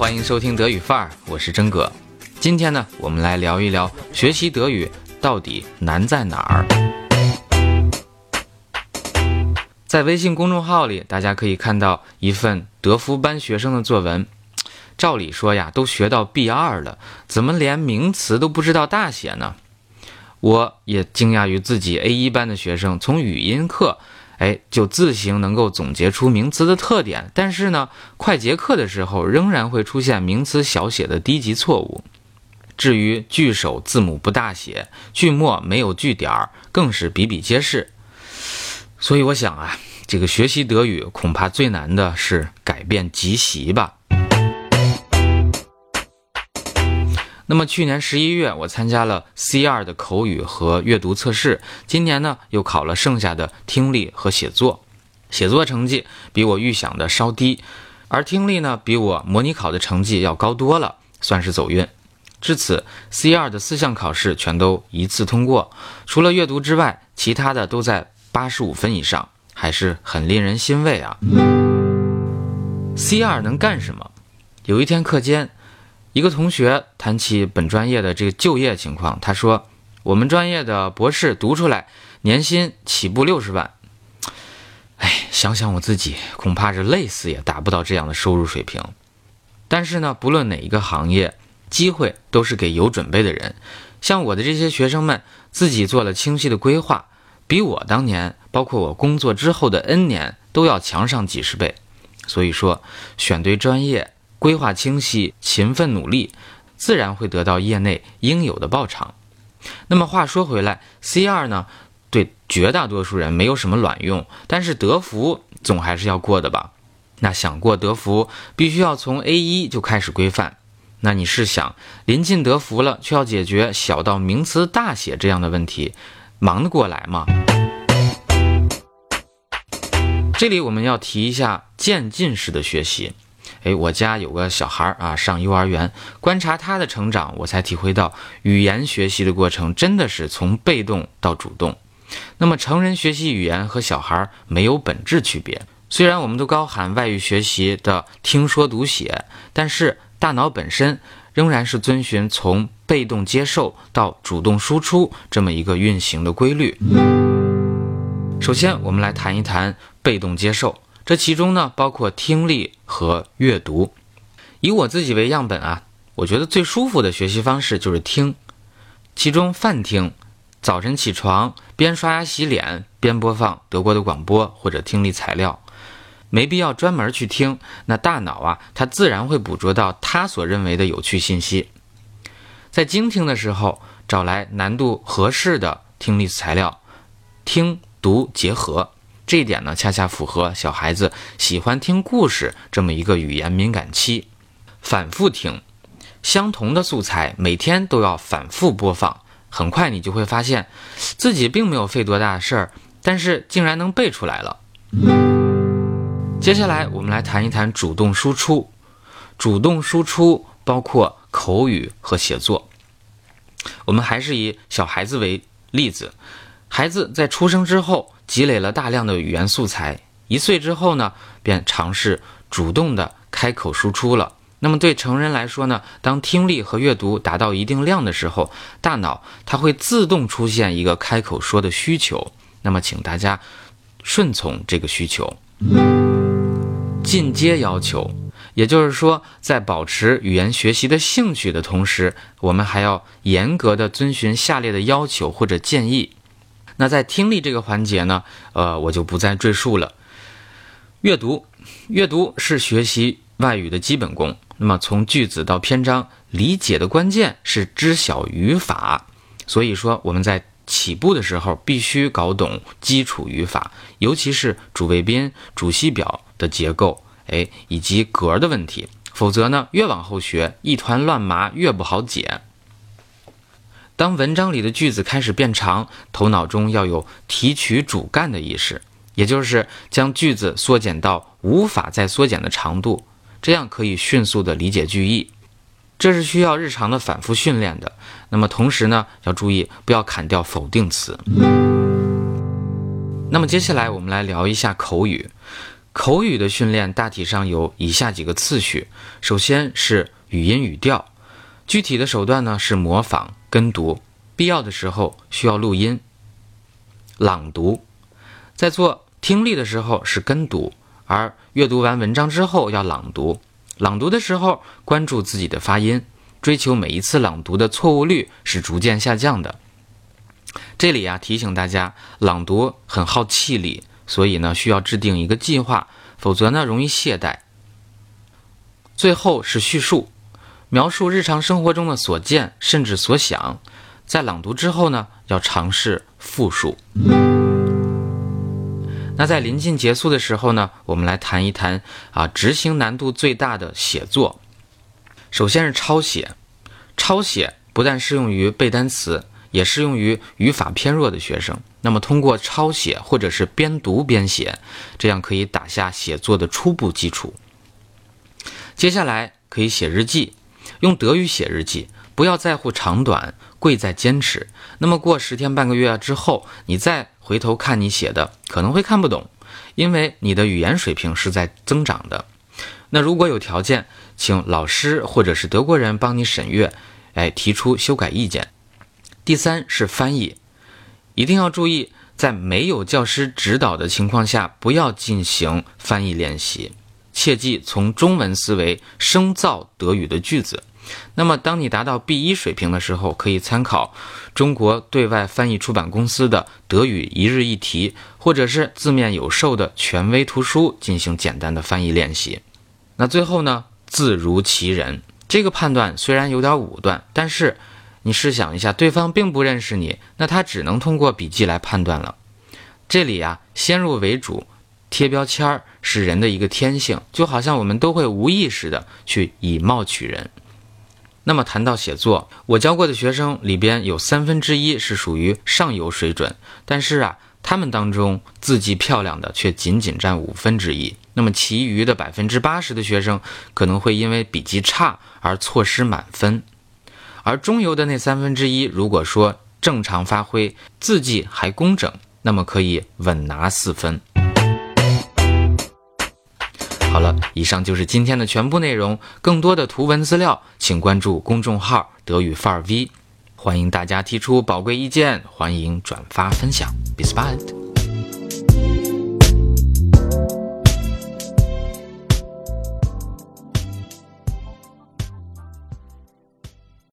欢迎收听德语范儿，我是真哥。今天呢，我们来聊一聊学习德语到底难在哪儿。在微信公众号里，大家可以看到一份德福班学生的作文。照理说呀，都学到 B 二了，怎么连名词都不知道大写呢？我也惊讶于自己 A 一班的学生，从语音课。哎，就自行能够总结出名词的特点，但是呢，快结课的时候仍然会出现名词小写的低级错误。至于句首字母不大写，句末没有句点儿，更是比比皆是。所以我想啊，这个学习德语恐怕最难的是改变习习吧。那么去年十一月，我参加了 C 二的口语和阅读测试。今年呢，又考了剩下的听力和写作。写作成绩比我预想的稍低，而听力呢，比我模拟考的成绩要高多了，算是走运。至此，C 二的四项考试全都一次通过，除了阅读之外，其他的都在八十五分以上，还是很令人欣慰啊。C 二能干什么？有一天课间。一个同学谈起本专业的这个就业情况，他说：“我们专业的博士读出来，年薪起步六十万。”哎，想想我自己，恐怕是累死也达不到这样的收入水平。但是呢，不论哪一个行业，机会都是给有准备的人。像我的这些学生们，自己做了清晰的规划，比我当年，包括我工作之后的 N 年，都要强上几十倍。所以说，选对专业。规划清晰，勤奋努力，自然会得到业内应有的报偿。那么话说回来，C 二呢，对绝大多数人没有什么卵用，但是德福总还是要过的吧？那想过德福，必须要从 A 一就开始规范。那你是想临近德福了，却要解决小到名词大写这样的问题，忙得过来吗？这里我们要提一下渐进式的学习。哎，我家有个小孩儿啊，上幼儿园，观察他的成长，我才体会到语言学习的过程真的是从被动到主动。那么成人学习语言和小孩儿没有本质区别。虽然我们都高喊外语学习的听说读写，但是大脑本身仍然是遵循从被动接受到主动输出这么一个运行的规律。首先，我们来谈一谈被动接受。这其中呢，包括听力和阅读。以我自己为样本啊，我觉得最舒服的学习方式就是听。其中泛听，早晨起床边刷牙洗脸边播放德国的广播或者听力材料，没必要专门去听。那大脑啊，它自然会捕捉到它所认为的有趣信息。在精听的时候，找来难度合适的听力材料，听读结合。这一点呢，恰恰符合小孩子喜欢听故事这么一个语言敏感期。反复听相同的素材，每天都要反复播放，很快你就会发现自己并没有费多大事儿，但是竟然能背出来了。接下来我们来谈一谈主动输出。主动输出包括口语和写作。我们还是以小孩子为例子，孩子在出生之后。积累了大量的语言素材，一岁之后呢，便尝试主动的开口输出了。那么对成人来说呢，当听力和阅读达到一定量的时候，大脑它会自动出现一个开口说的需求。那么请大家顺从这个需求。进阶要求，也就是说，在保持语言学习的兴趣的同时，我们还要严格的遵循下列的要求或者建议。那在听力这个环节呢，呃，我就不再赘述了。阅读，阅读是学习外语的基本功。那么从句子到篇章，理解的关键是知晓语法。所以说，我们在起步的时候必须搞懂基础语法，尤其是主谓宾、主系表的结构，哎，以及格的问题。否则呢，越往后学，一团乱麻，越不好解。当文章里的句子开始变长，头脑中要有提取主干的意识，也就是将句子缩减到无法再缩减的长度，这样可以迅速的理解句意。这是需要日常的反复训练的。那么同时呢，要注意不要砍掉否定词。那么接下来我们来聊一下口语。口语的训练大体上有以下几个次序：首先是语音语调，具体的手段呢是模仿、跟读，必要的时候需要录音、朗读。在做听力的时候是跟读，而阅读完文章之后要朗读。朗读的时候关注自己的发音，追求每一次朗读的错误率是逐渐下降的。这里呀提醒大家，朗读很耗气力。所以呢，需要制定一个计划，否则呢容易懈怠。最后是叙述，描述日常生活中的所见甚至所想。在朗读之后呢，要尝试复述。那在临近结束的时候呢，我们来谈一谈啊，执行难度最大的写作。首先是抄写，抄写不但适用于背单词。也适用于语法偏弱的学生。那么，通过抄写或者是边读边写，这样可以打下写作的初步基础。接下来可以写日记，用德语写日记，不要在乎长短，贵在坚持。那么过十天半个月之后，你再回头看你写的，可能会看不懂，因为你的语言水平是在增长的。那如果有条件，请老师或者是德国人帮你审阅，哎，提出修改意见。第三是翻译，一定要注意，在没有教师指导的情况下，不要进行翻译练习，切记从中文思维生造德语的句子。那么，当你达到 B 一水平的时候，可以参考中国对外翻译出版公司的《德语一日一题》，或者是字面有售的权威图书进行简单的翻译练习。那最后呢，字如其人，这个判断虽然有点武断，但是。你试想一下，对方并不认识你，那他只能通过笔记来判断了。这里呀，先入为主，贴标签儿是人的一个天性，就好像我们都会无意识的去以貌取人。那么谈到写作，我教过的学生里边有三分之一是属于上游水准，但是啊，他们当中字迹漂亮的却仅仅占五分之一。那么其余的百分之八十的学生可能会因为笔记差而错失满分。而中游的那三分之一，如果说正常发挥，字迹还工整，那么可以稳拿四分。好了，以上就是今天的全部内容。更多的图文资料，请关注公众号“德语范儿 V”。欢迎大家提出宝贵意见，欢迎转发分享。Bis bald。